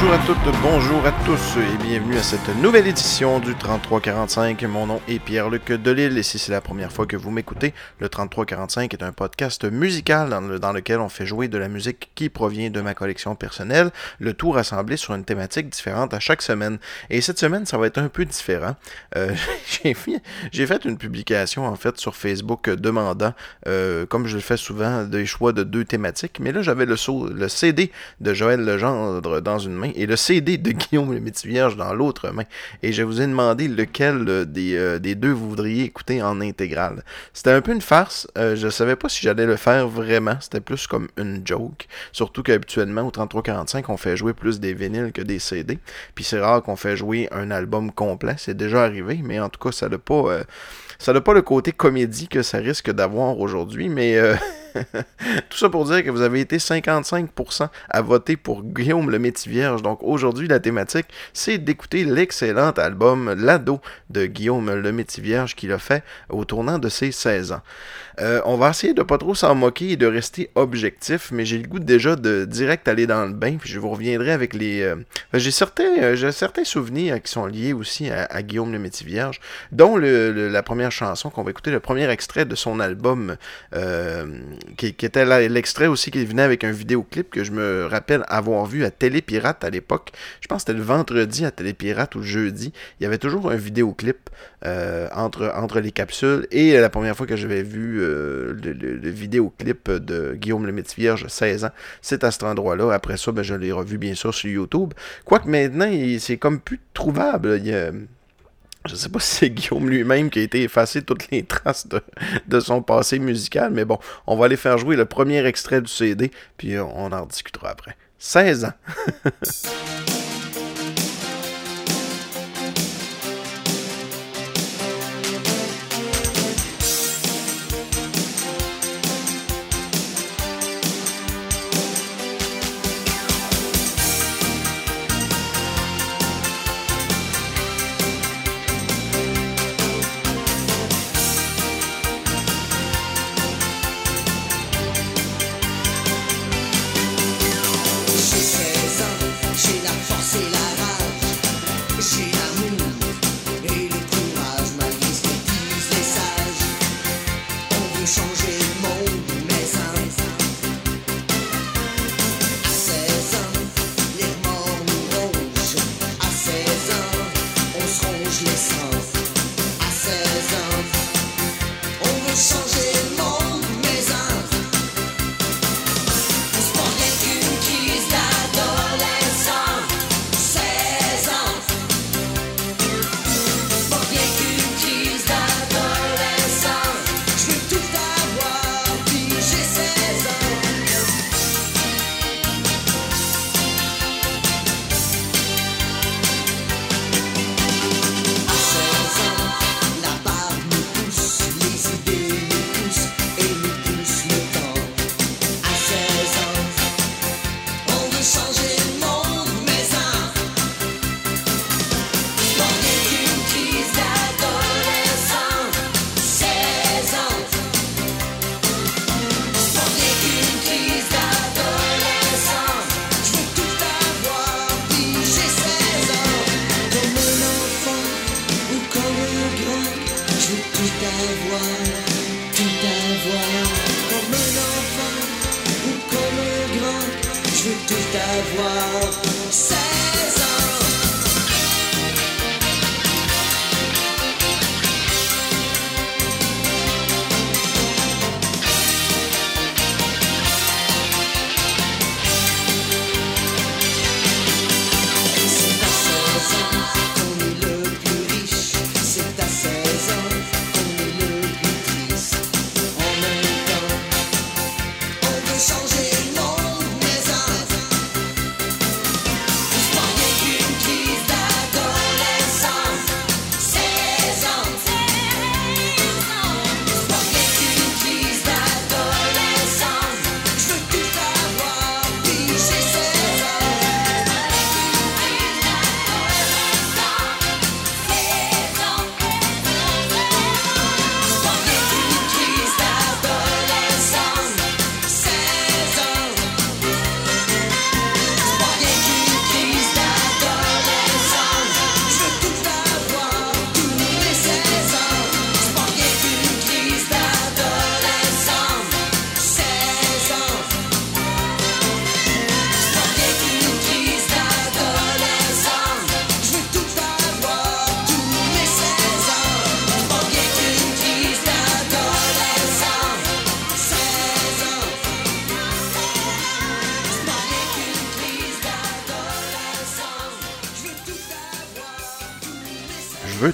Bonjour à toutes, bonjour à tous et bienvenue à cette nouvelle édition du 3345. Mon nom est Pierre-Luc Delille et si c'est la première fois que vous m'écoutez, le 3345 est un podcast musical dans, lequel on fait jouer de la musique qui provient de ma collection personnelle, le tout rassemblé sur une thématique différente à chaque semaine. Et cette semaine, ça va être un peu différent. Euh, j'ai fait, une publication en fait sur Facebook demandant, euh, comme je le fais souvent, des choix de deux thématiques, mais là j'avais le, le CD de Joël Legendre dans une main et le CD de Guillaume le Métivierge dans l'autre main. Et je vous ai demandé lequel euh, des, euh, des deux vous voudriez écouter en intégrale. C'était un peu une farce. Euh, je savais pas si j'allais le faire vraiment. C'était plus comme une joke. Surtout qu'habituellement, au 3345, on fait jouer plus des vinyles que des CD. Puis c'est rare qu'on fait jouer un album complet. C'est déjà arrivé, mais en tout cas, ça n'a pas, ça pas le côté comédie que ça risque d'avoir aujourd'hui. Mais Tout ça pour dire que vous avez été 55% à voter pour Guillaume le Métivierge. Donc aujourd'hui, la thématique, c'est d'écouter l'excellent album L'ado de Guillaume le Métivierge qu'il a fait au tournant de ses 16 ans. Euh, on va essayer de pas trop s'en moquer et de rester objectif, mais j'ai le goût déjà de direct aller dans le bain, puis je vous reviendrai avec les... Euh, j'ai certains, euh, certains souvenirs qui sont liés aussi à, Guillaume le Métivierge, dont la première chanson qu'on va écouter, le premier extrait de son album qui, était l'extrait aussi qui venait avec un vidéoclip que je me rappelle avoir vu à Télépirate à l'époque. Je pense que c'était le vendredi à Télépirate ou le jeudi. Il y avait toujours un vidéoclip euh, entre, entre les capsules. Et la première fois que j'avais vu euh, le, vidéoclip de Guillaume le Vierge, 16 ans, c'est à cet endroit-là. Après ça, ben, je l'ai revu bien sûr sur YouTube. Quoique maintenant, c'est comme plus trouvable. Je sais pas si c'est Guillaume lui-même qui a été effacé toutes les traces de, son passé musical, mais bon, on va aller faire jouer le premier extrait du CD, puis on en discutera après. 16 ans.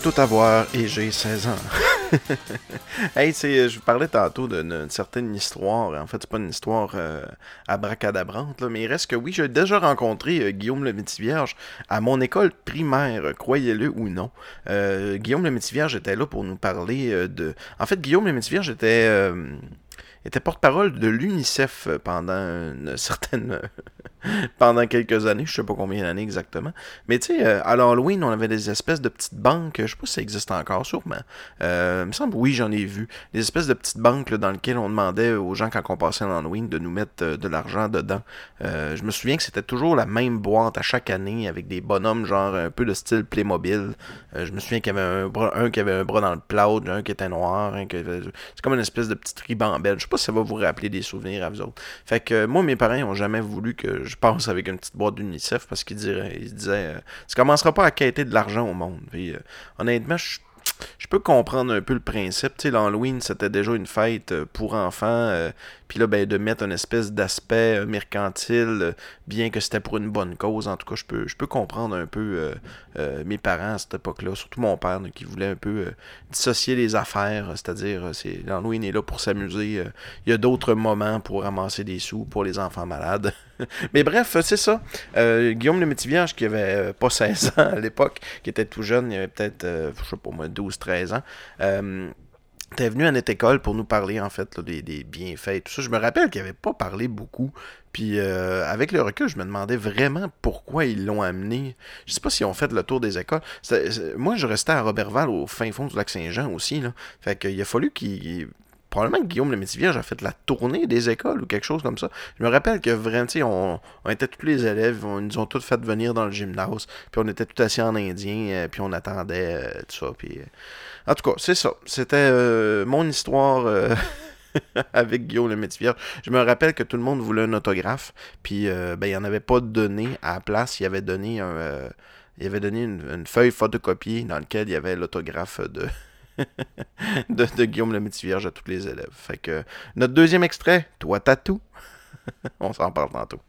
tout avoir et j'ai 16 ans. hey, je vous parlais tantôt d'une certaine histoire. En fait, c'est pas une histoire euh, abracadabrante, là, mais il reste que oui, j'ai déjà rencontré euh, Guillaume le Métivierge à mon école primaire, croyez-le ou non. Euh, Guillaume le Métivierge était là pour nous parler euh, de. En fait, Guillaume le Métivierge était était porte-parole de l'UNICEF pendant une certaine pendant quelques années, je sais pas combien d'années exactement. Mais tu sais, euh, à l'Halloween, on avait des espèces de petites banques, je sais pas si ça existe encore sûrement. Euh, il me semble, oui, j'en ai vu. Des espèces de petites banques dans lesquelles on demandait aux gens quand on passait l'Halloween de nous mettre euh, de l'argent dedans. je me souviens que c'était toujours la même boîte à chaque année avec des bonhommes genre un peu de style Playmobil. je me souviens qu'il y avait un, bras, un qui avait un bras dans le cloud, un qui était noir, un qui C'est comme une espèce de petite ribambelle. Je sais pas si ça va vous rappeler des souvenirs à vous autres. Fait que moi, mes parents ont jamais voulu que je je pense, avec une petite boîte d'UNICEF parce qu'il dirait, il disait, euh, tu commenceras pas à quêter de l'argent au monde. Euh, honnêtement, je peux comprendre un peu le principe. L'Halloween, c'était déjà une fête euh, pour enfants. Euh, là, ben, de mettre une espèce d'aspect euh, mercantile, bien que c'était pour une bonne cause. En tout cas, je peux, je peux comprendre un peu mes parents à cette époque-là, surtout mon père, qui voulait un peu dissocier les affaires. C'est-à-dire, c'est, l'Halloween est là pour s'amuser. Il y a d'autres moments pour ramasser des sous pour les enfants malades. Mais bref, c'est ça. Guillaume le Métivierge, qui avait pas 16 ans à l'époque, qui était tout jeune, il avait peut-être, je sais pas moi, 12-13 ans. T'es venu à notre école pour nous parler en fait des, bienfaits et tout ça. Je me rappelle qu'il avait pas parlé beaucoup. Puis euh, avec le recul, je me demandais vraiment pourquoi ils l'ont amené. Je sais pas s'ils ont fait le tour des écoles. moi, je restais à Robertval au fin fond du lac Saint-Jean aussi. Là. Fait qu'il a fallu qu'il probablement que Guillaume le Métivierge a fait la tournée des écoles ou quelque chose comme ça. Je me rappelle que vraiment, on, on était tous les élèves, on, ils nous ont tous fait venir dans le gymnase, puis on était tous assis en indien, euh, puis on attendait euh, tout ça. Puis, En tout cas, c'est ça. C'était mon histoire. avec Guillaume le Métivierge. Je me rappelle que tout le monde voulait un autographe, puis ben, il n'y en avait pas donné à la place. Il avait donné un, il avait donné une, une, feuille photocopiée dans laquelle il y avait l'autographe de, de, Guillaume le Métivierge à tous les élèves. Fait que notre deuxième extrait, Toi Tatou, on s'en parle tantôt.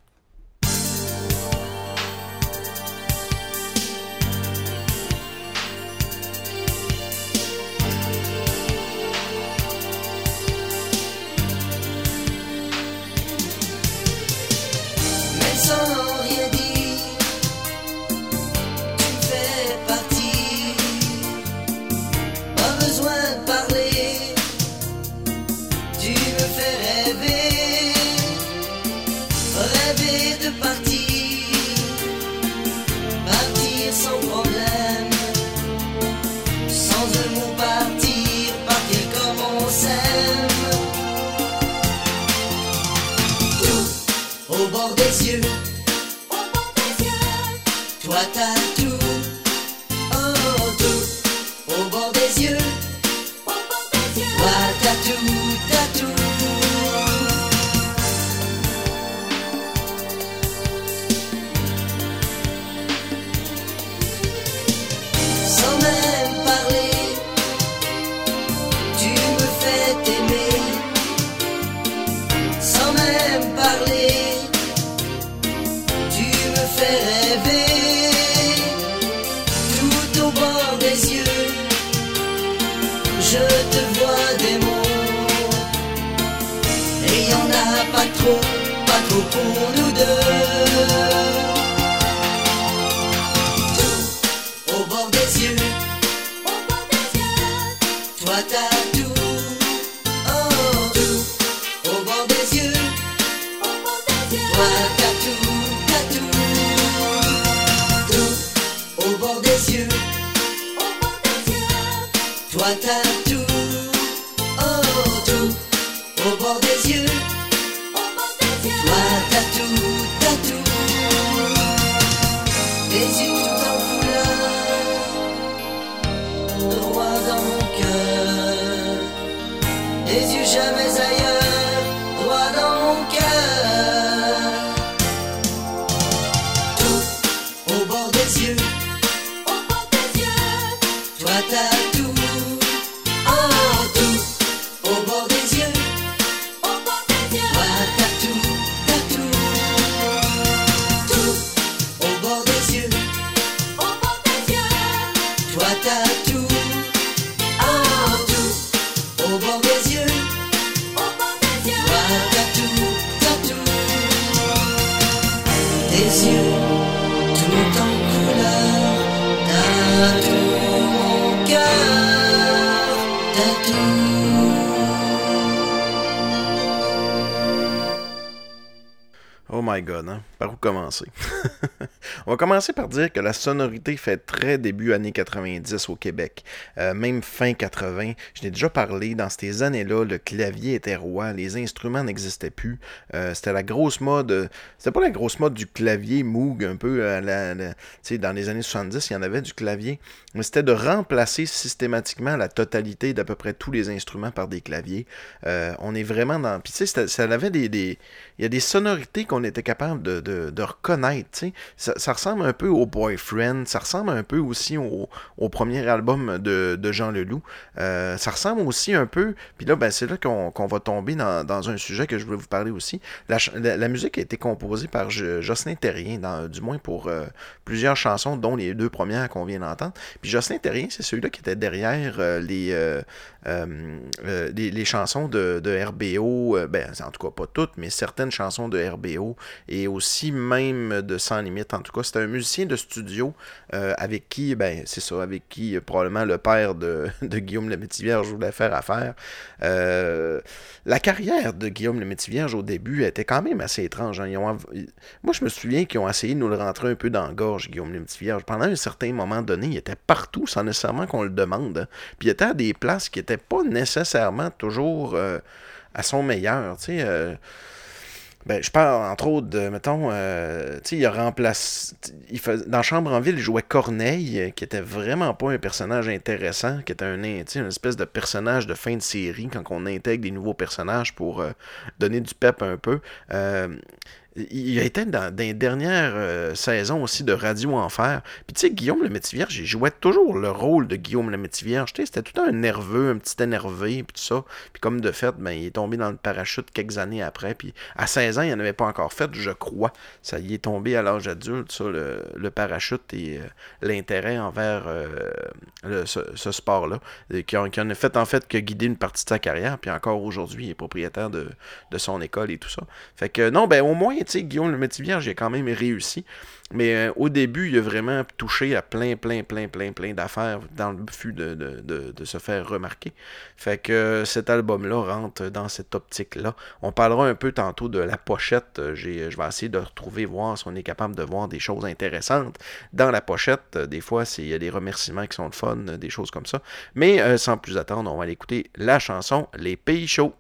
Toi t'as hein? par où commencer? On va commencer par dire que la sonorité fait très début années 90 au Québec, euh, même fin 80. Je l'ai déjà parlé, dans ces années-là, le clavier était roi, les instruments n'existaient plus. Euh, c'était la grosse mode, c'était pas la grosse mode du clavier Moog, un peu, dans les années 70, il y en avait du clavier, mais c'était de remplacer systématiquement la totalité d'à peu près tous les instruments par des claviers. Euh, on est vraiment dans... Puis tu sais, ça avait des... Il y a des sonorités qu'on était capable de, de, reconnaître. Ça, ça, ressemble un peu au Boyfriend, ça ressemble un peu aussi au, au premier album de, de Jean Leloup. Euh, ça ressemble aussi un peu, puis là, ben, c'est là qu'on va tomber dans, dans, un sujet que je voulais vous parler aussi. La, la, musique a été composée par Jocelyn Terrien, dans, du moins pour euh, plusieurs chansons, dont les deux premières qu'on vient d'entendre. Puis Jocelyn Terrien, c'est celui-là qui était derrière euh, les, les, les, chansons de, de RBO, ben, en tout cas pas toutes, mais certaines chansons de RBO et aussi même de Sans Limite. En tout cas, c'est un musicien de studio euh, avec qui, ben, c'est ça, avec qui euh, probablement le père de, de Guillaume le Métivierge voulait faire affaire. Euh, la carrière de Guillaume le Métivierge au début était quand même assez étrange. Hein. Moi, je me souviens qu'ils ont essayé de nous le rentrer un peu dans la gorge, Guillaume le Métivierge. Pendant un certain moment donné, il était partout sans nécessairement qu'on le demande. Hein. Puis il était à des places qui n'étaient pas nécessairement toujours à son meilleur. Tu sais ben, je parle entre autres de, mettons, euh, tu sais, il a remplacé. Il dans Chambre en Ville, il jouait Corneille, qui était vraiment pas un personnage intéressant, qui était un, une espèce de personnage de fin de série quand on intègre des nouveaux personnages pour euh, donner du pep un peu. Euh, il a été dans, dans les dernières euh, saisons aussi de Radio Enfer. Puis tu sais, Guillaume le Métivierge, il jouait toujours le rôle de Guillaume le Métivierge. C'était tout un nerveux, un petit énervé, puis tout ça. Puis comme de fait, ben, il est tombé dans le parachute quelques années après. Puis à 16 ans, il n'en avait pas encore fait, je crois. Ça y est tombé à l'âge adulte, ça, le, parachute et euh, l'intérêt envers euh, ce, sport-là. Qui, en a fait en fait que guider une partie de sa carrière. Puis encore aujourd'hui, il est propriétaire de, de son école et tout ça. Fait que non, ben au moins, sais, Guillaume le Métivier, j'ai quand même réussi. Mais euh, au début, il a vraiment touché à plein, plein, plein, plein, plein d'affaires dans le but de, se faire remarquer. Fait que euh, cet album-là rentre dans cette optique-là. On parlera un peu tantôt de la pochette. Euh, je vais essayer de retrouver, voir si on est capable de voir des choses intéressantes dans la pochette. Des fois, il y a des remerciements qui sont le fun, des choses comme ça. Mais sans plus attendre, on va aller écouter la chanson Les Pays Chauds.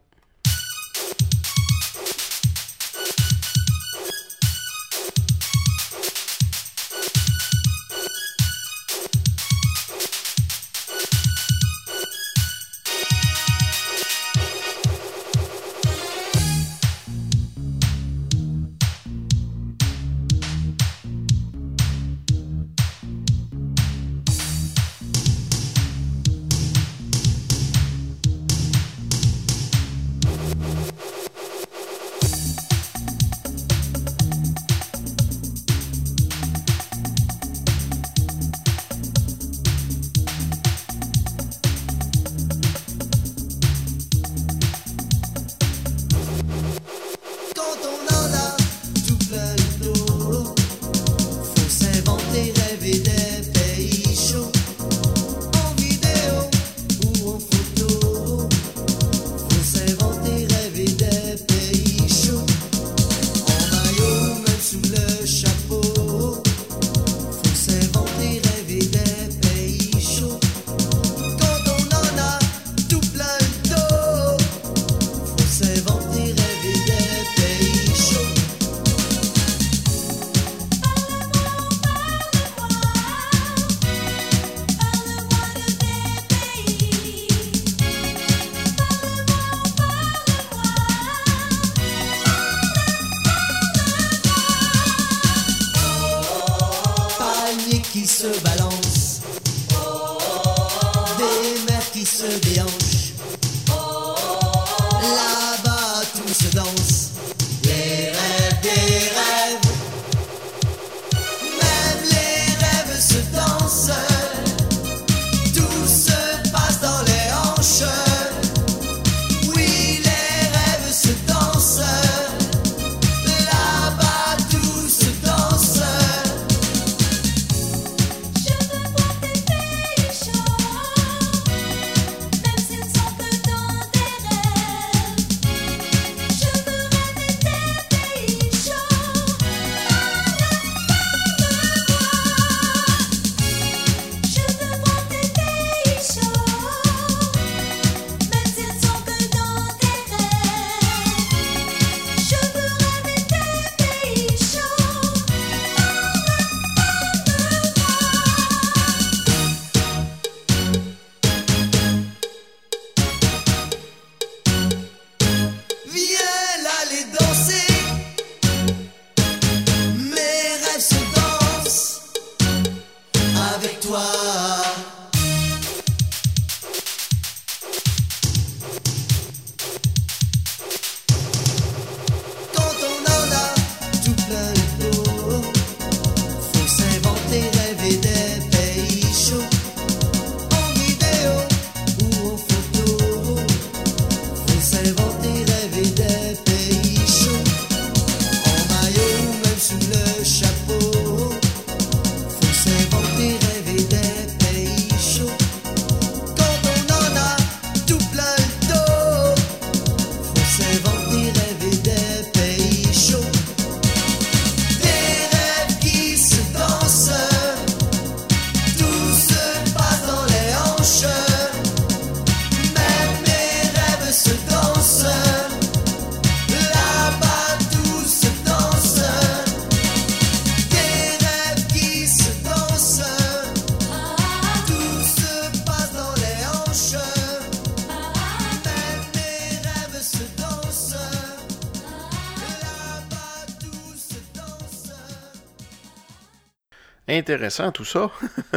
Intéressant tout ça.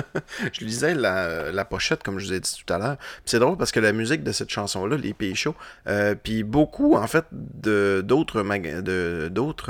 je lisais la, la, pochette, comme je vous ai dit tout à l'heure. C'est drôle parce que la musique de cette chanson-là, Les Pays Chauds, euh, puis beaucoup, en fait, d'autres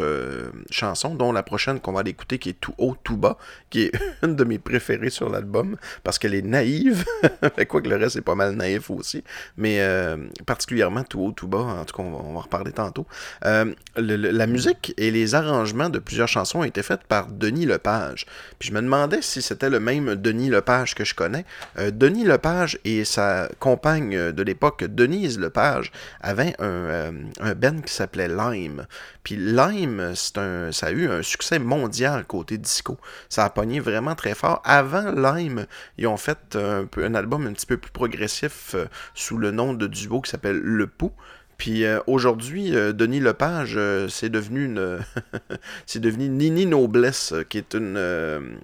euh, chansons, dont la prochaine qu'on va l'écouter, qui est Tout haut, tout bas, qui est une de mes préférées sur l'album, parce qu'elle est naïve. Quoi que le reste est pas mal naïf aussi. Mais euh, particulièrement Tout haut, tout bas, en tout cas, on va, en reparler tantôt. la musique et les arrangements de plusieurs chansons ont été faites par Denis Lepage. Puis je me demandais si c'était le même Denis Lepage que je connais. Euh, Denis Lepage et sa compagne de l'époque, Denise Lepage, avaient un, euh, un band qui s'appelait Lime. Puis Lime, ça a eu un succès mondial côté disco. Ça a pogné vraiment très fort. Avant Lime, ils ont fait un, un album un petit peu plus progressif euh, sous le nom de duo qui s'appelle Le Pou. Puis euh, aujourd'hui, euh, Denis Lepage, euh, c'est devenu une. c'est devenu Nini Noblesse, qui est une.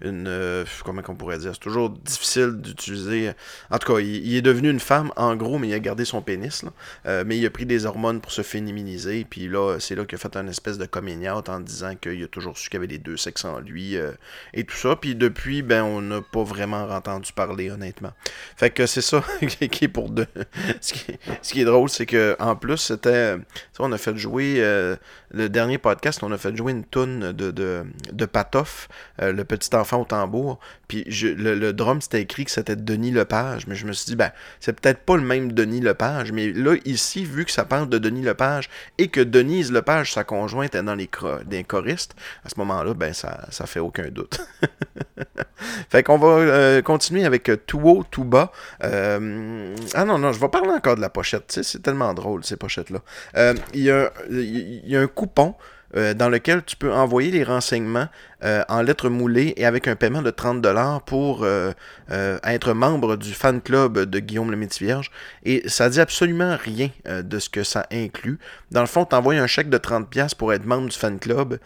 une comment on pourrait dire C'est toujours difficile d'utiliser. En tout cas, il, est devenu une femme, en gros, mais il a gardé son pénis. mais il a pris des hormones pour se féminiser. Puis là, c'est là qu'il a fait un espèce de coming en disant qu'il a toujours su qu'il avait les deux sexes en lui et tout ça. Puis depuis, ben, on n'a pas vraiment entendu parler, honnêtement. Fait que c'est ça qui est pour deux. ce qui est drôle, c'est que en plus, c'était. On a fait jouer. Euh, le dernier podcast, on a fait jouer une toune de, de, de Patoff, euh, le petit enfant au tambour. Puis le, drum, c'était écrit que c'était Denis Lepage. Mais je me suis dit, ben, c'est peut-être pas le même Denis Lepage. Mais là, ici, vu que ça parle de Denis Lepage et que Denise Lepage, sa conjointe, est dans les, des choristes, à ce moment-là, ben, ça, ça fait aucun doute. fait qu'on va euh, continuer avec tout haut, tout bas. ah non, non, je vais parler encore de la pochette. C'est tellement drôle ces pochettes-là. Euh, il y, a un coupon euh, dans lequel tu peux envoyer les renseignements euh, en lettres moulées et avec un paiement de 30$ pour être membre du fan club de Guillaume le Métis-Vierge. Et ça dit absolument rien de ce que ça inclut. Dans le fond, tu envoies un chèque de 30$ pour être membre du fan club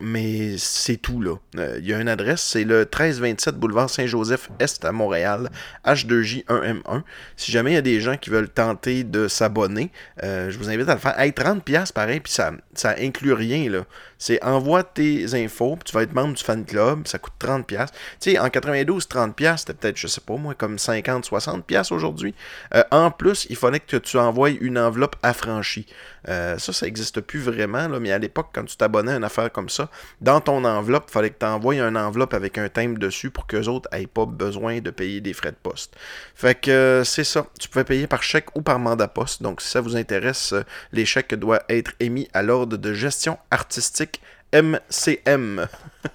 mais c'est tout là. Euh, il y a une adresse, c'est le 1327 boulevard Saint-Joseph-Est à Montréal, H2J1M1. Si jamais il y a des gens qui veulent tenter de s'abonner, euh, je vous invite à le faire. Hey, 30$ pareil, puis ça, ça inclut rien là. C'est envoie tes infos, puis tu vas être membre du fan club, ça coûte 30$. Tu sais, en 92, 30$, c'était peut-être, je sais pas moi, comme 50, 60$ aujourd'hui. Euh, en plus, il fallait que tu envoies une enveloppe affranchie. ça, ça n'existe plus vraiment, là, mais à l'époque, quand tu t'abonnais à une affaire comme ça, dans ton enveloppe, il fallait que tu envoies une enveloppe avec un thème dessus pour qu'eux autres n'aient pas besoin de payer des frais de poste. Fait que euh, c'est ça. Tu pouvais payer par chèque ou par mandat poste. Donc, si ça vous intéresse, euh, les chèques doivent être émis à l'ordre de gestion artistique MCM.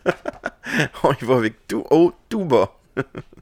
On y va avec tout haut, tout bas.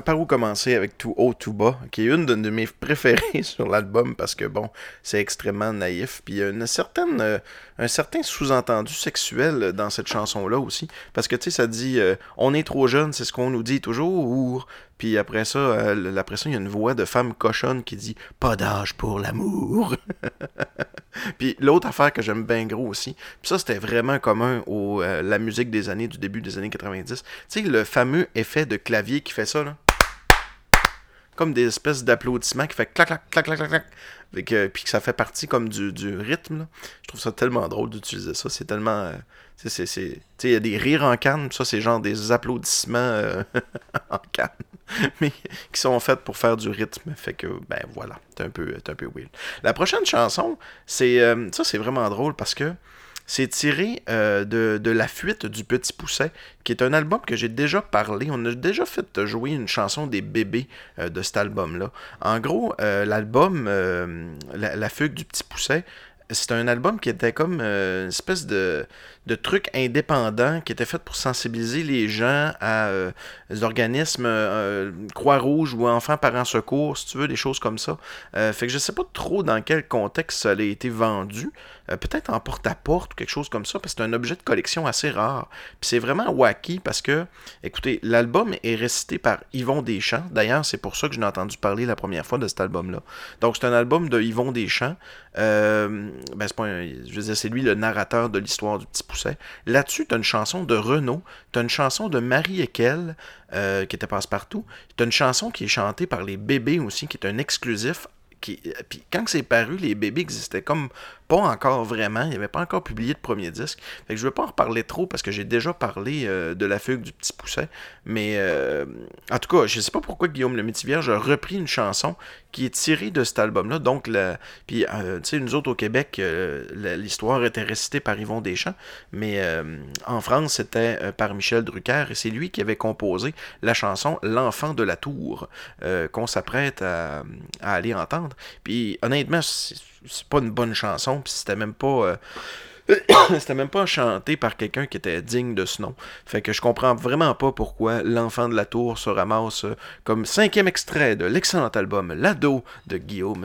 Par où commencer avec Tout haut, tout bas, qui est une de, mes préférées sur l'album parce que bon, c'est extrêmement naïf. Puis il y a une certaine, euh, un certain sous-entendu sexuel dans cette chanson-là aussi. Parce que tu sais, ça dit euh, On est trop jeune, c'est ce qu'on nous dit toujours. Puis après ça, euh, après il y a une voix de femme cochonne qui dit Pas d'âge pour l'amour. puis l'autre affaire que j'aime bien gros aussi, puis ça c'était vraiment commun au la musique des années, du début des années 90. Tu sais, le fameux effet de clavier qui fait ça comme des espèces d'applaudissements qui fait clac, clac, clac, clac, clac, puis que ça fait partie comme du, rythme. Je trouve ça tellement drôle d'utiliser ça. C'est tellement. Euh, c'est, il y a des rires en canne, ça, c'est genre des applaudissements euh, en canne, mais qui sont faits pour faire du rythme. Fait que, ben voilà, c'est un peu, peu weird. La prochaine chanson, c'est. Euh, ça, c'est vraiment drôle parce que c'est tiré euh, de, La fuite du petit pousset, qui est un album que j'ai déjà parlé. On a déjà fait jouer une chanson des bébés euh, de cet album-là. En gros, euh, l'album la, la, fugue du petit pousset, c'est un album qui était comme une espèce de, de trucs indépendants qui étaient faits pour sensibiliser les gens à des organismes Croix-Rouge ou Enfants Parents Secours, si tu veux, des choses comme ça. fait que je sais pas trop dans quel contexte ça a été vendu. Euh, peut-être en porte-à-porte ou quelque chose comme ça, parce que c'est un objet de collection assez rare. Puis c'est vraiment wacky parce que, écoutez, l'album est récité par Yvon Deschamps. D'ailleurs, c'est pour ça que j'ai entendu parler la première fois de cet album-là. Donc c'est un album de Yvon Deschamps. Euh, ben, je c'est lui le narrateur de l'histoire du Petit Là-dessus, tu as une chanson de Renaud, tu as une chanson de Marie Ekel, euh, qui était passe-partout. Tu as une chanson qui est chantée par les bébés aussi, qui est un exclusif qui, puis quand c'est paru, les bébés existaient comme pas encore vraiment. Il avait pas encore publié de premier disque. Fait je veux pas en reparler trop parce que j'ai déjà parlé euh, de la fugue du petit pousset. Mais euh, en tout cas, je sais pas pourquoi Guillaume le Métivierge a repris une chanson qui est tirée de cet album-là. Donc, puis, euh, tu sais, nous autres au Québec, l'histoire était récitée par Yvon Deschamps. Mais en France, c'était par Michel Drucker. Et c'est lui qui avait composé la chanson L'enfant de la tour qu'on s'apprête à, à, aller entendre. Puis honnêtement, c'est pas une bonne chanson, puis c'était même pas. Euh, c'était même pas chanté par quelqu'un qui était digne de ce nom. Fait que je comprends vraiment pas pourquoi l'enfant de la tour se ramasse euh, comme cinquième extrait de l'excellent album L'ado de Guillaume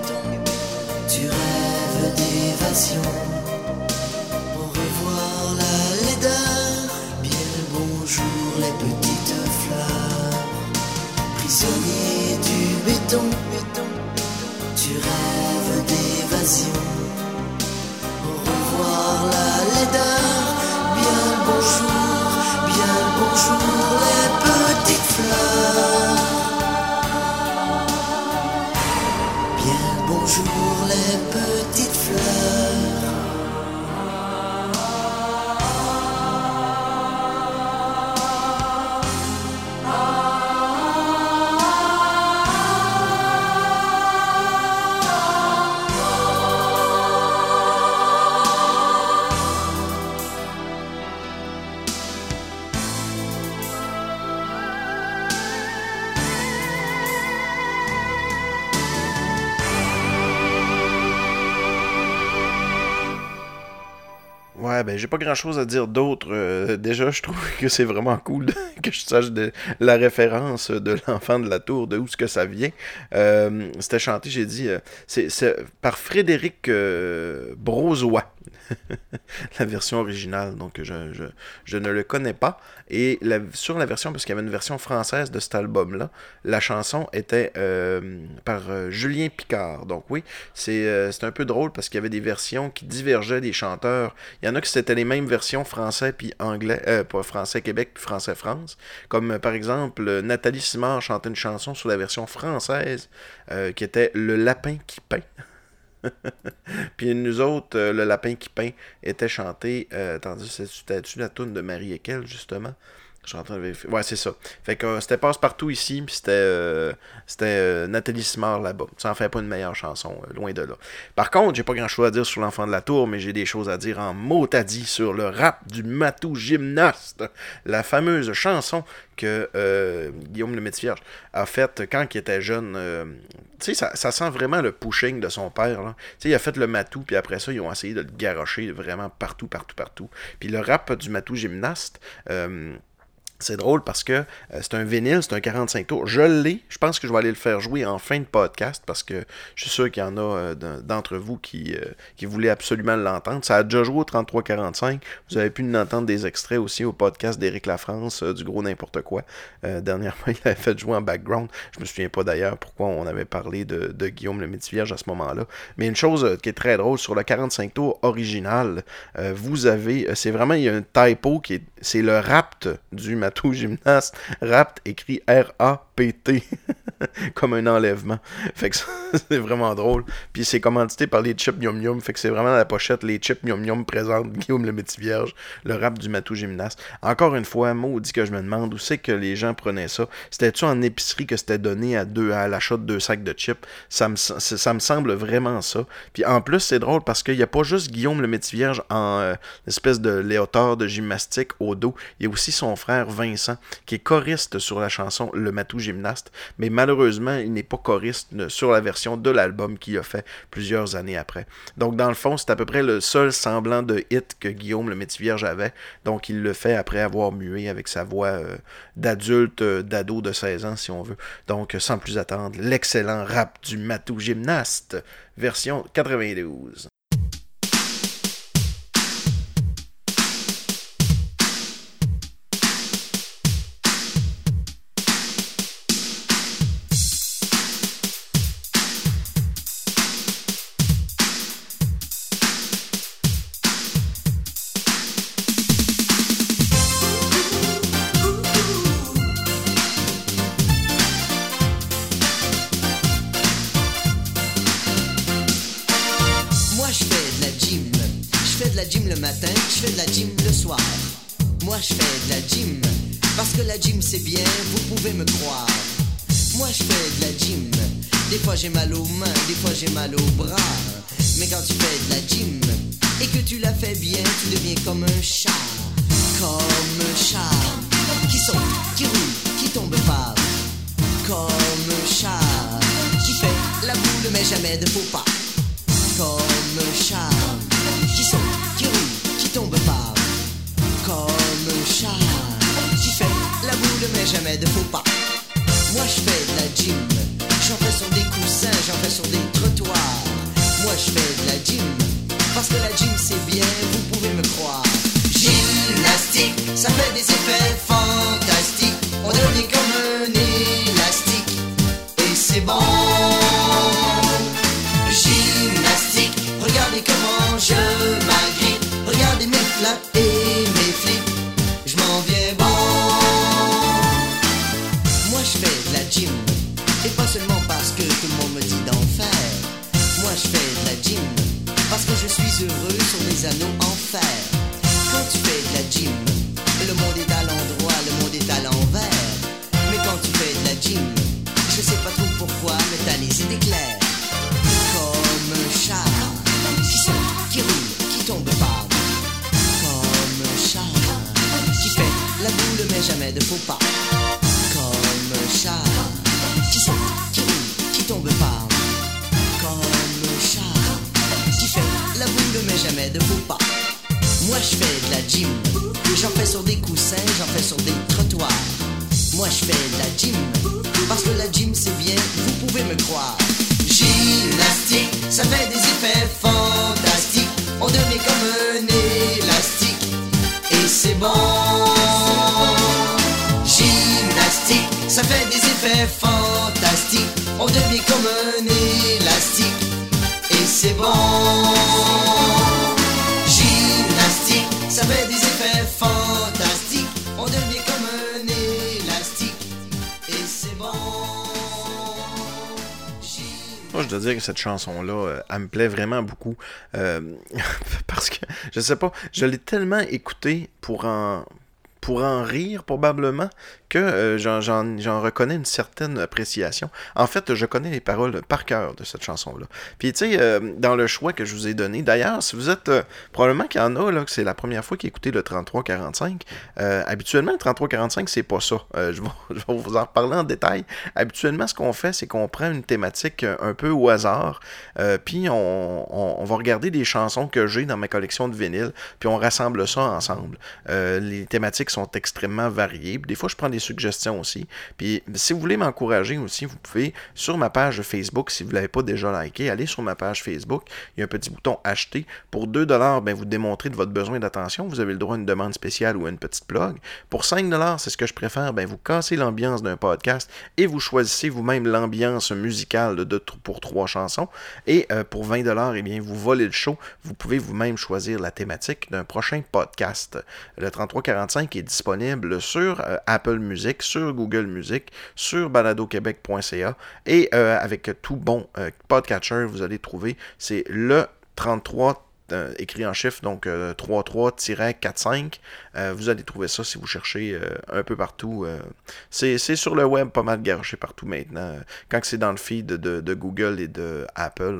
la j'ai pas grand chose à dire d'autre. Euh, déjà, je trouve que c'est vraiment cool que je sache de la référence de l'enfant de la tour, de où ce que ça vient. Euh, c'était chanté, j'ai dit, euh, c'est par Frédéric Brozois. la version originale, donc je, ne le connais pas. Et sur la version, parce qu'il y avait une version française de cet album-là, la chanson était euh, par euh, Julien Picard. Donc oui, euh, c'est un peu drôle parce qu'il y avait des versions qui divergeaient des chanteurs. Il y en a qui c'était les mêmes versions français puis anglais, pas français Québec puis français France. Comme par exemple, Nathalie Simard chantait une chanson sur la version française qui était Le lapin qui peint. puis nous autres, euh, le lapin qui peint était chanté. Euh, attendez, c'était-tu la toune de Marie Ekel, justement? Je Ouais, c'est ça. Fait que euh, c'était passe-partout ici, puis c'était euh, c'était Nathalie Simard là-bas. Ça en fait pas une meilleure chanson, loin de là. Par contre, j'ai pas grand-chose à dire sur l'enfant de la tour, mais j'ai des choses à dire en mot à dit sur le rap du matou gymnaste. La fameuse chanson que euh, Guillaume le Métivierge a fait quand il était jeune. Euh, tu sais, ça, sent vraiment le pushing de son père. Tu sais, il a fait le matou, puis après ça, ils ont essayé de le garocher vraiment partout, partout, partout. Puis le rap du matou gymnaste. Euh, c'est drôle parce que euh, c'est un vinyle, c'est un 45 tours. Je l'ai. Je pense que je vais aller le faire jouer en fin de podcast parce que je suis sûr qu'il y en a euh, d'entre vous qui, euh, qui voulaient absolument l'entendre. Ça a déjà joué au 33-45. Vous avez pu entendre des extraits aussi au podcast d'Éric Lafrance, du gros n'importe quoi. dernièrement, il avait fait jouer en background. Je me souviens pas d'ailleurs pourquoi on avait parlé de, Guillaume le Métivierge à ce moment-là. Mais une chose qui est très drôle, sur le 45 tours original, vous avez, c'est vraiment, il y a un typo qui est, c'est le rapt du tout gymnaste rapt écrit R-A-P-T comme un enlèvement. Fait que c'est vraiment drôle. Puis c'est commandité par les chips Yum Yum. Fait que c'est vraiment la pochette, les chips Yum Yum présentent Guillaume le métier vierge, le rap du matou gymnaste. Encore une fois, maudit que je me demande où c'est que les gens prenaient ça? C'était-tu en épicerie que c'était donné à deux à l'achat de deux sacs de chips? Ça me, ça me semble vraiment ça. Puis en plus, c'est drôle parce qu'il n'y a pas juste Guillaume le métier vierge en euh, espèce de léotard de gymnastique au dos. Il y a aussi son frère Vincent, qui est choriste sur la chanson Le Matou Gymnaste, mais malheureusement, il n'est pas choriste sur la version de l'album qu'il a fait plusieurs années après. Donc, dans le fond, c'est à peu près le seul semblant de hit que Guillaume le Métis Vierge avait. Donc, il le fait après avoir mué avec sa voix euh, d'adulte, euh, d'ado de 16 ans, si on veut. Donc, sans plus attendre, l'excellent rap du Matou Gymnaste, version 92. c'est bien, vous pouvez me croire. Moi, je fais de la gym. Des fois, j'ai mal aux mains, des fois, j'ai mal aux bras. Mais quand tu fais de la gym et que tu la fais bien, tu deviens comme un chat. Comme un chat qui saute, qui roule, qui tombe pas. Comme un chat qui fait la boule mais jamais de faux pas. Comme ne mets jamais de faux pas. Moi je fais de la gym, j'en fais sur des coussins, j'en fais sur des trottoirs. Moi je fais de la gym, parce que la gym c'est bien, vous pouvez me Moi, je dois dire que cette chanson-là, euh, elle me plaît vraiment beaucoup. Euh, parce que, je sais pas, je l'ai tellement écoutée pour pour en rire, probablement, que euh, j'en- reconnais une certaine appréciation. En fait, je connais les paroles par cœur de cette chanson-là. Puis, tu sais, euh, dans le choix que je vous ai donné, d'ailleurs, si vous êtes, euh, probablement qu'il y en a, là, que c'est la première fois qu'ils écoutez le 3345, euh, habituellement, le 3345, c'est pas ça. Je, vais, vous en reparler en détail. Habituellement, ce qu'on fait, c'est qu'on prend une thématique un peu au hasard, puis on, va regarder des chansons que j'ai dans ma collection de vinyles, puis on rassemble ça ensemble. Les thématiques sont extrêmement variées. Des fois, je prends des suggestions aussi. Puis si vous voulez m'encourager aussi, vous pouvez, sur ma page Facebook, si vous ne l'avez pas déjà liké, allez sur ma page Facebook. Il y a un petit bouton acheter. Pour 2$, ben, vous démontrez de votre besoin d'attention. Vous avez le droit à une demande spéciale ou à une petite blog. Pour 5$, c'est ce que je préfère, ben, vous cassez l'ambiance d'un podcast et vous choisissez vous-même l'ambiance musicale de, pour trois chansons. Et euh, pour 20$, eh bien, vous volez le show. Vous pouvez vous-même choisir la thématique d'un prochain podcast. Le 3345 est disponible sur euh, Apple Music, sur Google Music, sur baladoquebec.ca et euh, avec tout bon euh, podcatcher, vous allez trouver, c'est le 33 euh, écrit en chiffre, donc euh, 33-45. Euh, vous allez trouver ça si vous cherchez euh, un peu partout. euh. c'est sur le web pas mal garoché partout maintenant. Quand c'est dans le feed de, Google et de Apple,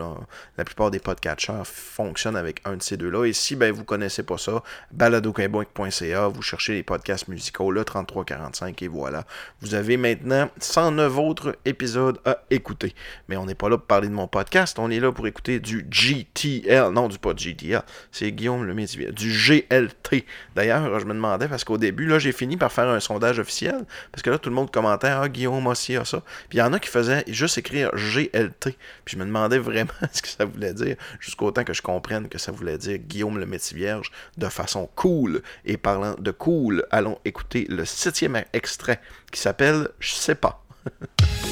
la plupart des podcatchers fonctionnent avec un de ces deux-là. Et si ben, vous connaissez pas ça, baladoquebec.ca, vous cherchez les podcasts musicaux, le 3345, et voilà. Vous avez maintenant 109 autres épisodes à écouter. Mais on n'est pas là pour parler de mon podcast, on est là pour écouter du GTL, non, du pas de C'est Guillaume le Métivier, du GLT. D'ailleurs, je me demandais, parce qu'au début, là, j'ai fini par faire un sondage officiel, parce que là, tout le monde commentait, ah, Guillaume aussi a ça. Puis il y en a qui faisaient juste écrire GLT. Puis je me demandais vraiment ce que ça voulait dire, jusqu'au temps que je comprenne que ça voulait dire Guillaume le Métier Vierge de façon cool. Et parlant de cool, allons écouter le septième extrait qui s'appelle Je sais pas.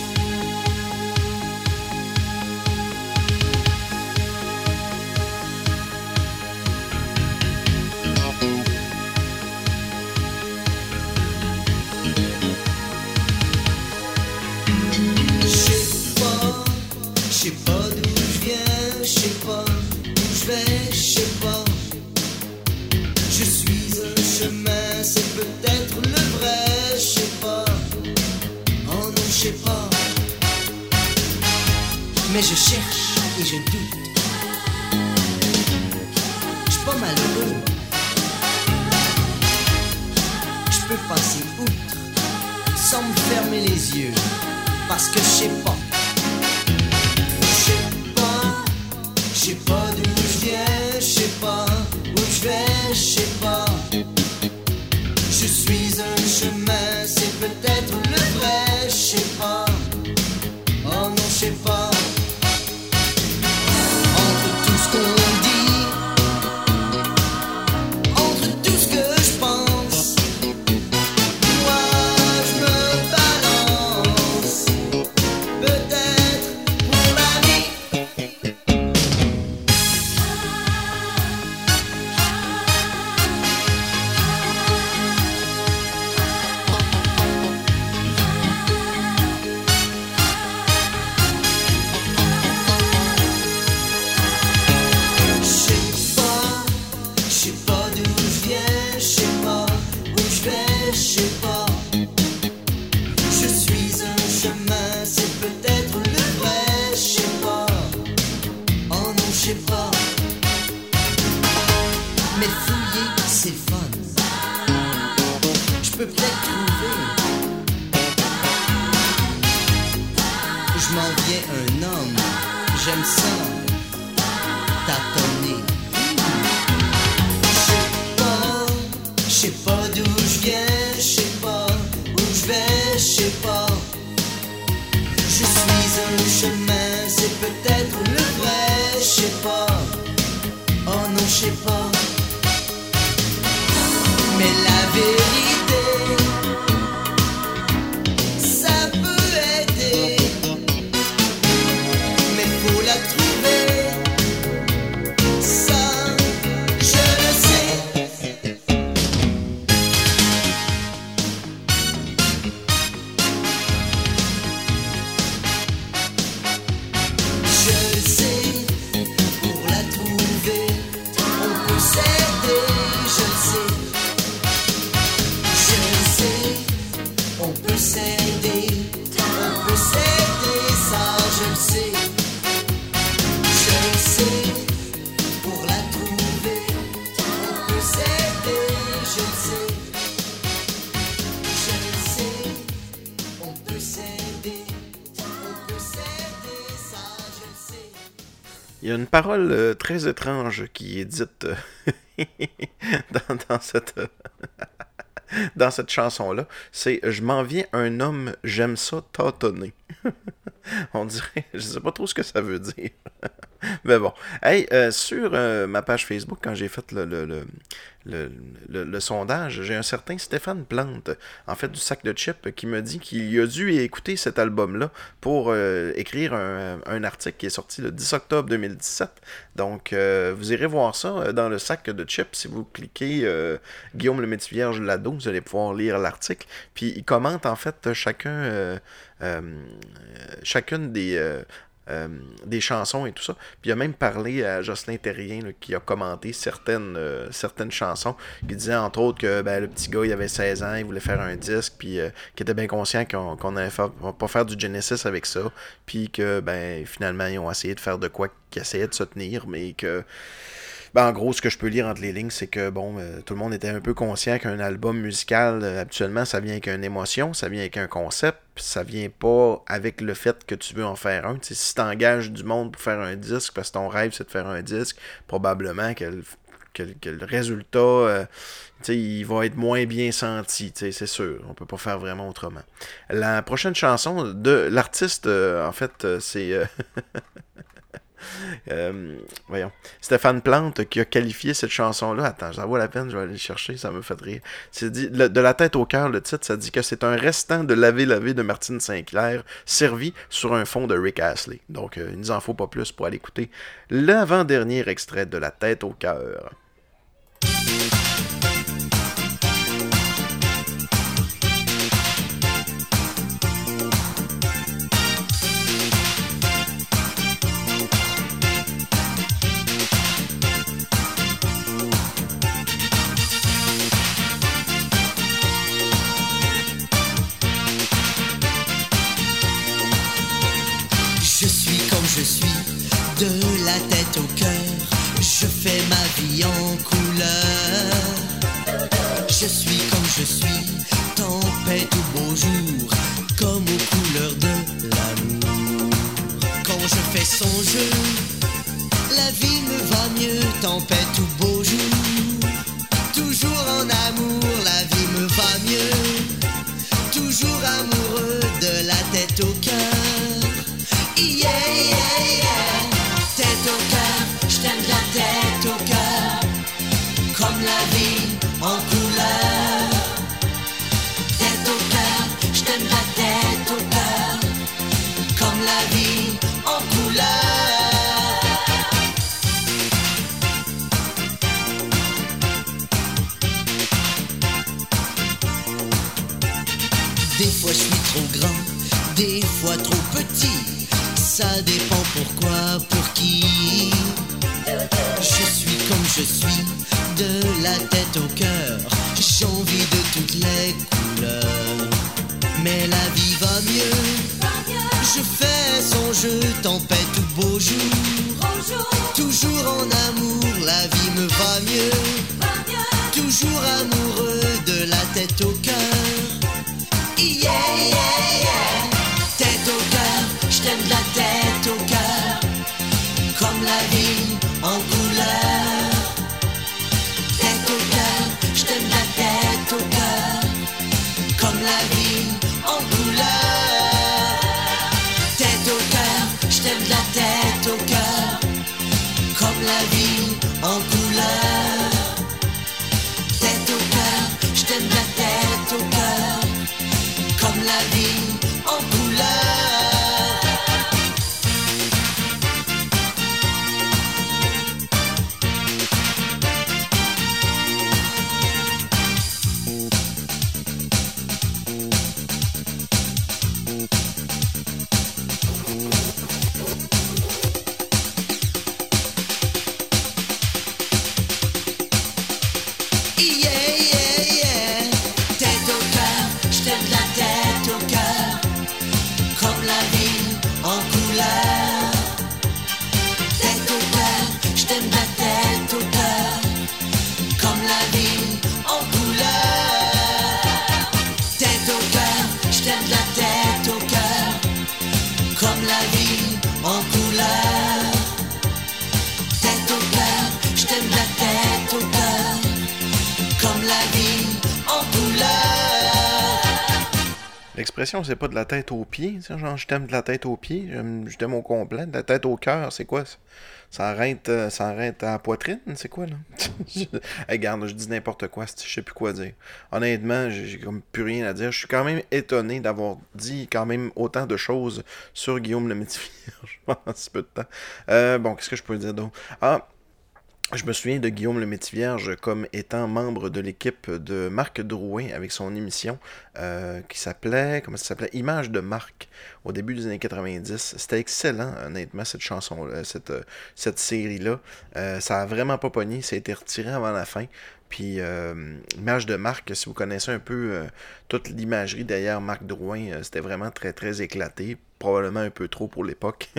Mais je cherche et je doute. Je pas malheureux. Je peux passer outre sans me fermer les yeux. Parce que je sais pas. Je sais pas. Je sais pas d'où je viens. Je sais pas où je vais. Je sais pas. Je suis un chemin. C'est peut-être le vrai. Il y a une parole euh, très étrange qui est dite euh, dans, cette, cette chanson-là. C'est Je m'en viens un homme, j'aime ça tâtonner. On dirait, je sais pas trop ce que ça veut dire. Mais bon. Hey, euh, sur euh, ma page Facebook, quand j'ai fait le, sondage, j'ai un certain Stéphane Plante, en fait du sac de chips, qui me dit qu'il a dû écouter cet album-là pour euh, écrire un, article qui est sorti le 10 octobre 2017. Donc, vous irez voir ça dans le sac de chips. Si vous cliquez Guillaume le Métis Vierge Lado, vous allez pouvoir lire l'article. Puis, il commente en fait chacun, chacune des. euh, euh, des chansons et tout ça. Puis il a même parlé à Jocelyn Terrien qui a commenté certaines, euh, certaines chansons, qui disait entre autres que ben, le petit gars il avait 16 ans, il voulait faire un disque, puis euh, qu'il était bien conscient qu'on qu'on allait faire- pas faire du Genesis avec ça, puis que ben finalement ils ont essayé de faire de quoi qui essayait de se tenir, mais que ben, en gros, ce que je peux lire entre les lignes, c'est que bon, euh, tout le monde était un peu conscient qu'un album musical, euh, habituellement, ça vient avec une émotion, ça vient avec un concept, ça vient pas avec le fait que tu veux en faire un. Si tu engages du monde pour faire un disque, parce que ton rêve c'est de faire un disque, probablement que le, résultat, euh, il va être moins bien senti, c'est sûr. On peut pas faire vraiment autrement. La prochaine chanson de l'artiste, euh, en fait, c'est. euh, voyons. Stéphane Plante qui a qualifié cette chanson-là. Attends, ça vaut la peine, je vais aller le chercher, ça me fait rire. Dit, de la tête au cœur, le titre, ça dit que c'est un restant de Lavé Lavé de Martine Sinclair, servi sur un fond de Rick Astley. Donc, euh, il nous en faut pas plus pour aller écouter l'avant-dernier extrait de La tête au cœur. C'est pas de la tête aux pieds. Genre, je t'aime de la tête aux pieds. Je t'aime au complet. De la tête au cœur, c'est quoi ça? Ça arrête, euh, ça arrête à la poitrine, c'est quoi là? regarde, je dis n'importe quoi, je sais plus quoi dire. Honnêtement, j'ai comme plus rien à dire. Je suis quand même étonné d'avoir dit quand même autant de choses sur Guillaume le Métivier en si peu de temps. Euh, bon, qu'est-ce que je peux dire d'autre? Ah, je me souviens de Guillaume le Métivierge comme étant membre de l'équipe de Marc Drouin avec son émission euh, qui s'appelait, comment ça s'appelait, Image de Marc au début des années 90. C'était excellent, honnêtement, cette chanson, cette, euh, cette série-là. Euh, ça a vraiment pas pogné, ça a été retiré avant la fin. Puis, euh, Image de Marc, si vous connaissez un peu euh, toute l'imagerie derrière Marc Drouin, euh, c'était vraiment très très éclaté. Probablement un peu trop pour l'époque.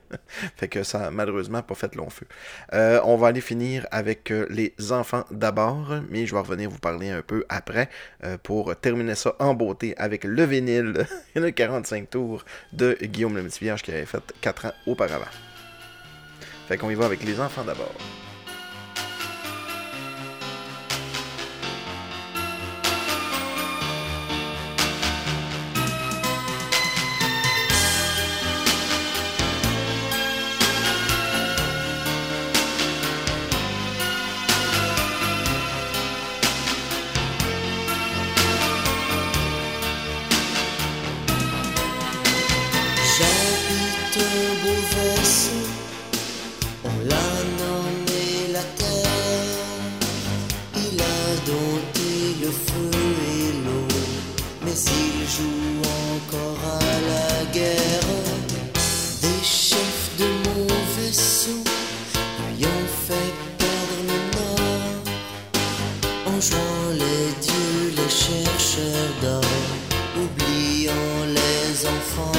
fait que ça malheureusement pas fait long feu. Euh, on va aller finir avec euh, les enfants d'abord, mais je vais revenir vous parler un peu après euh, pour terminer ça en beauté avec le vinyle, le 45 tours de Guillaume le Petit Vierge qui avait fait 4 ans auparavant. Fait qu'on y va avec les enfants d'abord.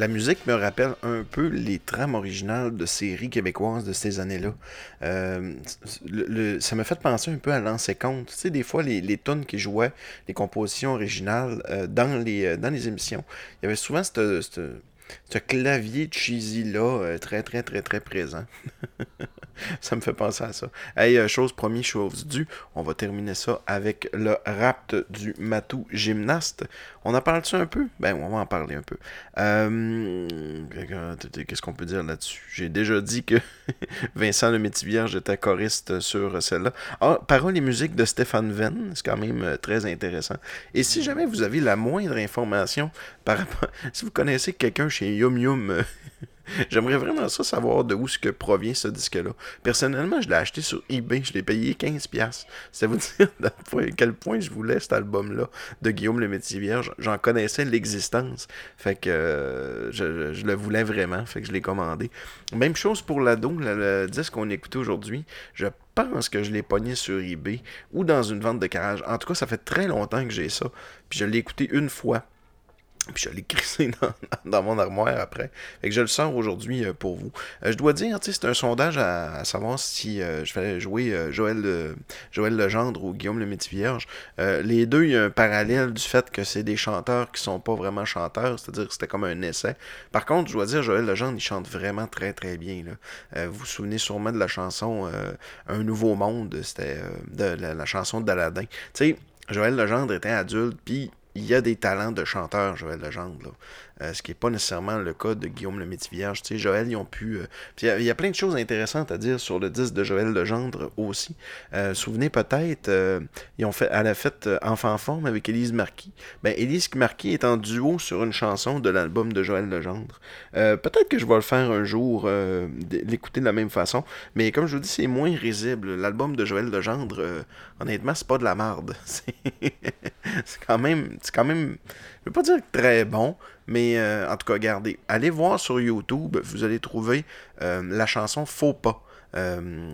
la musique me rappelle un peu les trames originales de séries québécoises de ces années-là. Euh, ça m'a fait penser un peu à l'ancien compte. Tu sais, des fois, les, les qui jouaient, les compositions originales euh, dans, les, euh, dans les émissions, il y avait souvent ce clavier cheesy-là très, très, très, très présent. ça me fait penser à ça. Hey, euh, chose promis, chose due, on va terminer ça avec le rapt du Matou gymnaste. On en parle-tu un peu? Ben, on va en parler un peu. Euh, Qu'est-ce qu'on peut dire là-dessus? J'ai déjà dit que Vincent le Métivierge était choriste sur celle-là. Ah, paroles et musique de Stéphane Venn, c'est quand même euh, très intéressant. Et si jamais vous avez la moindre information par rapport... Si vous connaissez quelqu'un chez Yum Yum... J'aimerais vraiment ça savoir de où ce que provient ce disque-là. Personnellement, je l'ai acheté sur eBay, je l'ai payé 15$. Ça vous dire à quel point je voulais cet album-là de Guillaume le Métier Vierge. J'en connaissais l'existence. Fait que euh, je, le voulais vraiment. Fait que je l'ai commandé. Même chose pour l'ado, le, le disque qu'on écoutait aujourd'hui. Je pense que je l'ai pogné sur eBay ou dans une vente de garage. En tout cas, ça fait très longtemps que j'ai ça. Puis je l'ai écouté une fois. Puis je l'ai crissé dans, dans mon armoire après. Fait que je le sors aujourd'hui euh, pour vous. Euh, je dois dire, c'est un sondage à, à savoir si euh, je fallait jouer Joël, Joël Legendre ou Guillaume le Métivierge. Euh, les deux, il y a un parallèle du fait que c'est des chanteurs qui sont pas vraiment chanteurs, c'est-à-dire que c'était comme un essai. Par contre, je dois dire, Joël Legendre, il chante vraiment très très bien. Vous vous souvenez sûrement de la chanson Un nouveau monde, c'était de la, la chanson d'Aladin. Tu sais, Joël Legendre était adulte, puis il y a des talents de chanteur, Joël Legendre, là. Euh, ce qui n'est pas nécessairement le cas de Guillaume le Métivierge. Tu sais, Joël, ils ont pu... euh, Il y, a- plein de choses intéressantes à dire sur le disque de Joël Legendre aussi. Euh, souvenez peut-être, ils ont fait, elle a fait euh, Enfant Forme avec Élise Marquis. Ben, Élise Marquis est en duo sur une chanson de l'album de Joël Legendre. Peut-être que je vais le faire un jour, l'écouter de la même façon. Mais comme je vous dis, c'est moins risible. L'album de Joël Legendre, honnêtement, c'est pas de la marde. C'est quand même... C'est quand même... Je veux pas dire très bon, mais euh, en tout cas, regardez. Allez voir sur YouTube, vous allez trouver euh, la chanson Faux pas. Euh,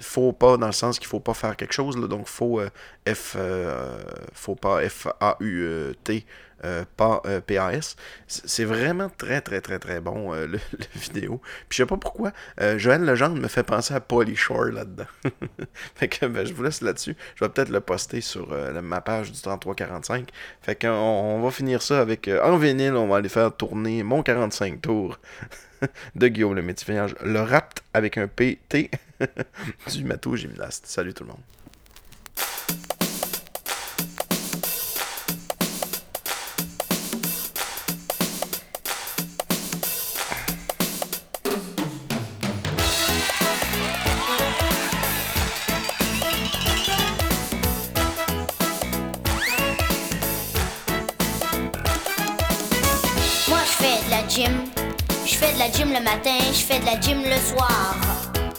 faux pas dans le sens qu'il faut pas faire quelque chose, là, donc faux euh, F, euh, faux pas F-A-U-T, euh, pas euh, P-A-S. C'est vraiment très très très très bon euh, le, vidéo. Puis je sais pas pourquoi, Joël Legendre me fait penser à Pauly Shore là-dedans. fait que ben, je vous laisse là-dessus. Je vais peut-être le poster sur ma page du 3345. Fait qu'on on va finir ça avec en vinyle, on va aller faire tourner mon 45 tours de Guillaume le Métivierge, le rapt avec un PT du Matou Gymnaste. Salut tout le monde.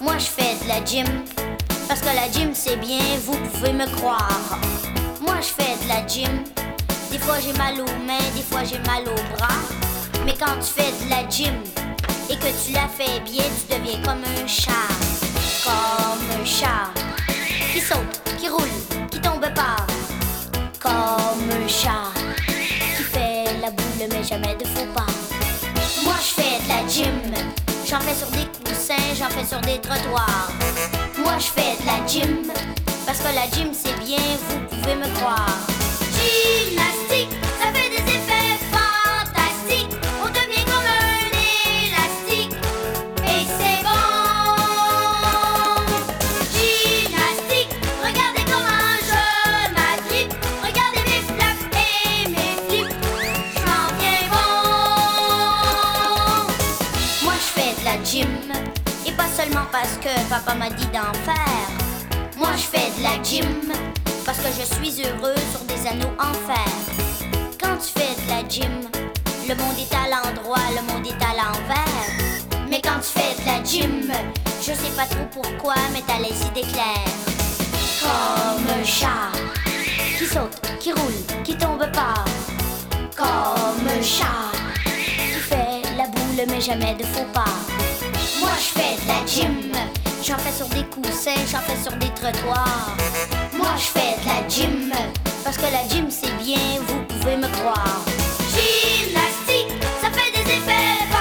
Moi je fais de la gym, parce que la gym c'est bien, vous pouvez me croire. Moi je fais de la gym, des fois j'ai mal aux mains, des fois j'ai mal aux bras. Mais quand tu fais de la gym et que tu la fais bien, tu deviens comme un chat. Comme un chat qui saute, qui roule, qui tombe pas. Comme un chat qui fait la boule mais jamais de faux pas. Moi je fais de la gym, j'en fais sur des coussins, j'en fais sur des trottoirs. Moi je fais de la gym, parce que la gym c'est bien, vous pouvez me croire. Gymnastique, papa m'a dit d'en faire. Moi je fais de la gym, parce que je suis heureux sur des anneaux en fer. Quand tu fais de la gym, le monde est à l'endroit, le monde est à l'envers. Mais quand tu fais de la gym, je sais pas trop pourquoi, mais t'as les idées claires. Comme un chat qui saute, qui roule, qui tombe pas. Comme un chat qui fait la boule, mais jamais de faux pas. Moi je fais de la gym, J'en fais sur des coussins, j'en fais sur des trottoirs. Moi, je fais de la gym. Parce que la gym, c'est bien, vous pouvez me croire. Gymnastique, ça fait des effets.